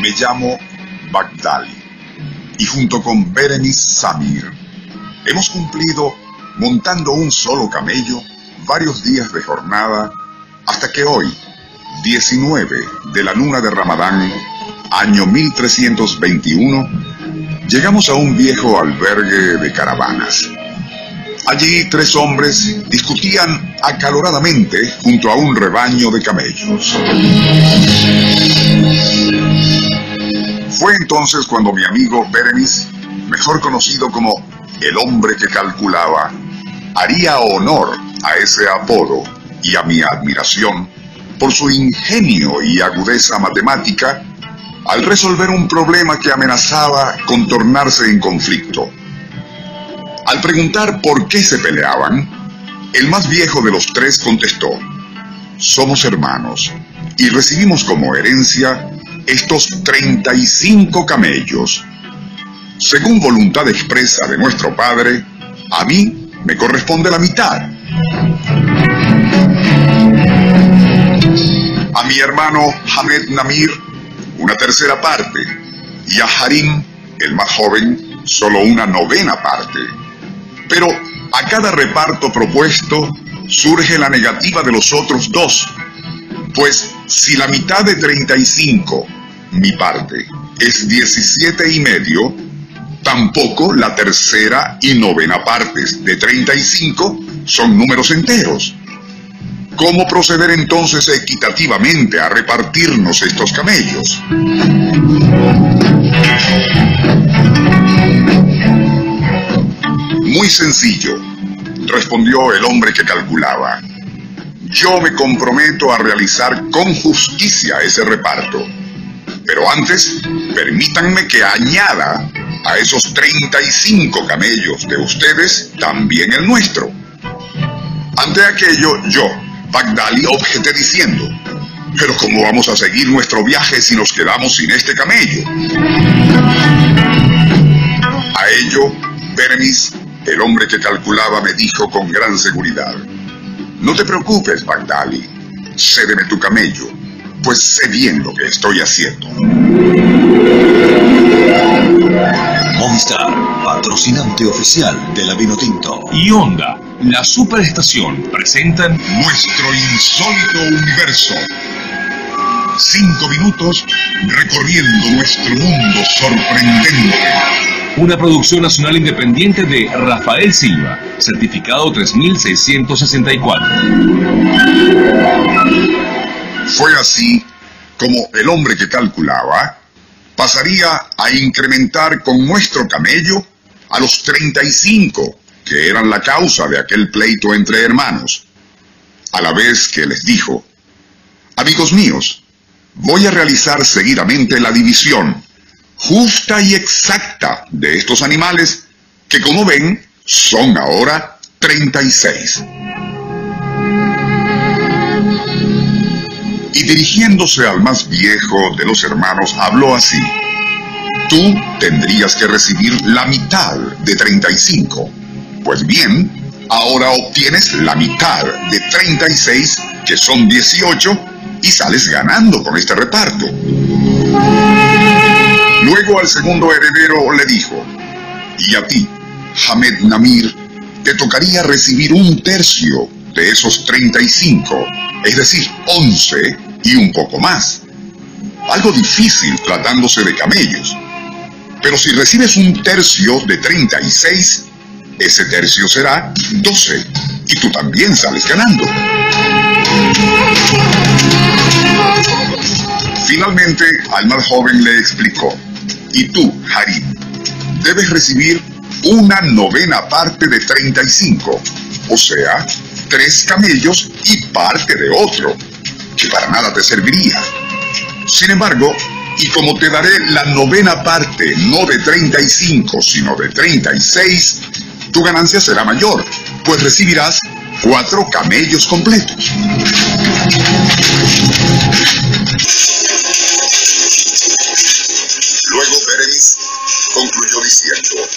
Me llamo Bagdali y junto con Berenice Samir hemos cumplido montando un solo camello varios días de jornada hasta que hoy, 19 de la luna de Ramadán, año 1321, llegamos a un viejo albergue de caravanas. Allí tres hombres discutían acaloradamente junto a un rebaño de camellos. Fue entonces cuando mi amigo Berenice, mejor conocido como el hombre que calculaba, haría honor a ese apodo y a mi admiración por su ingenio y agudeza matemática al resolver un problema que amenazaba con tornarse en conflicto. Al preguntar por qué se peleaban, el más viejo de los tres contestó, somos hermanos y recibimos como herencia estos 35 camellos. Según voluntad expresa de nuestro Padre, a mí me corresponde la mitad. A mi hermano Hamed Namir, una tercera parte, y a Harim, el más joven, solo una novena parte. Pero a cada reparto propuesto surge la negativa de los otros dos, pues si la mitad de 35, mi parte, es 17 y medio, tampoco la tercera y novena partes de 35 son números enteros. ¿Cómo proceder entonces equitativamente a repartirnos estos camellos? Muy sencillo, respondió el hombre que calculaba. Yo me comprometo a realizar con justicia ese reparto. Pero antes, permítanme que añada a esos 35 camellos de ustedes también el nuestro. Ante aquello, yo, Bagdali, objeté diciendo, pero ¿cómo vamos a seguir nuestro viaje si nos quedamos sin este camello? A ello, Berenice, el hombre que calculaba, me dijo con gran seguridad, no te preocupes, Bagdali, cédeme tu camello, pues sé bien lo que estoy haciendo. Movistar, patrocinante oficial de la Vinotinto. Y Honda, la superestación, presentan Nuestro insólito universo. Cinco minutos recorriendo nuestro mundo sorprendente. una producción nacional independiente de Rafael Silva, certificado 3664. Fue así como el hombre que calculaba pasaría a incrementar con nuestro camello a los 35 que eran la causa de aquel pleito entre hermanos, a la vez que les dijo, amigos míos, voy a realizar seguidamente la división justa y exacta de estos animales que como ven son ahora 36. Y dirigiéndose al más viejo de los hermanos, habló así. Tú tendrías que recibir la mitad de 35. Pues bien, ahora obtienes la mitad de 36, que son 18, y sales ganando con este reparto. Luego al segundo heredero le dijo, y a ti, Hamed Namir, te tocaría recibir un tercio de esos 35, es decir, 11 y un poco más. Algo difícil tratándose de camellos. Pero si recibes un tercio de 36, ese tercio será 12 y tú también sales ganando. Finalmente, al más joven le explicó, y tú, Harim, debes recibir una novena parte de 35, o sea, tres camellos y parte de otro, que para nada te serviría. Sin embargo, y como te daré la novena parte, no de 35, sino de 36, tu ganancia será mayor, pues recibirás cuatro camellos completos. Luego Berenice concluyó diciendo,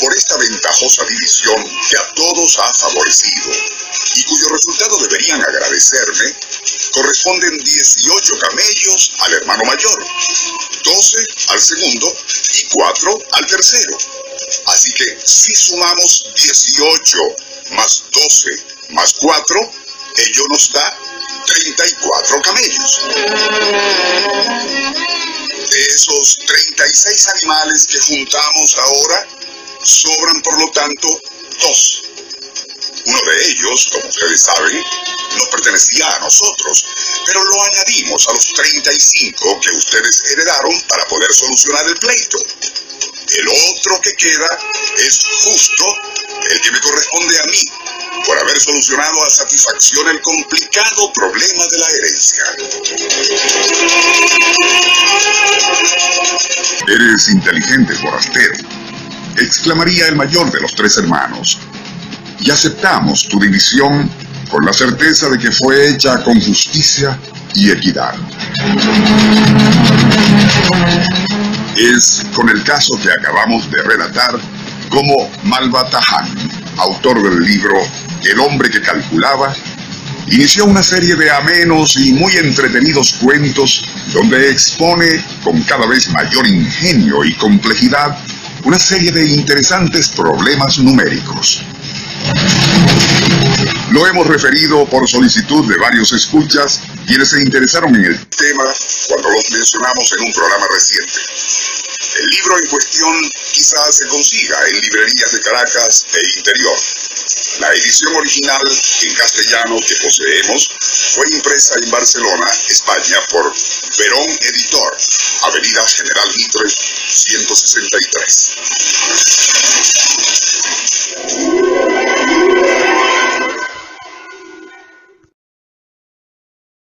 por esta ventajosa división que a todos ha favorecido y cuyo resultado deberían agradecerme, corresponden 18 camellos al hermano mayor, 12 al segundo y 4 al tercero. Así que si sumamos 18 más 12 más 4, ello nos da 34 camellos. De esos 36 animales que juntamos ahora, sobran por lo tanto dos. Uno de ellos, como ustedes saben, nos pertenecía a nosotros, pero lo añadimos a los 35 que ustedes heredaron para que queda es justo el que me corresponde a mí, por haber solucionado a satisfacción el complicado problema de la herencia. Eres inteligente, forastero, exclamaría el mayor de los tres hermanos, y aceptamos tu división con la certeza de que fue hecha con justicia y equidad. Con el caso que acabamos de relatar como Malbatahan, autor del libro El hombre que calculaba, inició una serie de amenos y muy entretenidos cuentos donde expone con cada vez mayor ingenio y complejidad una serie de interesantes problemas numéricos. Lo hemos referido por solicitud de varios escuchas quienes se interesaron en el tema cuando los mencionamos en un programa reciente. El libro en cuestión quizás se consiga en librerías de Caracas e interior. La edición original en castellano que poseemos fue impresa en Barcelona, España, por Verón Editor, Avenida General Mitre, 163.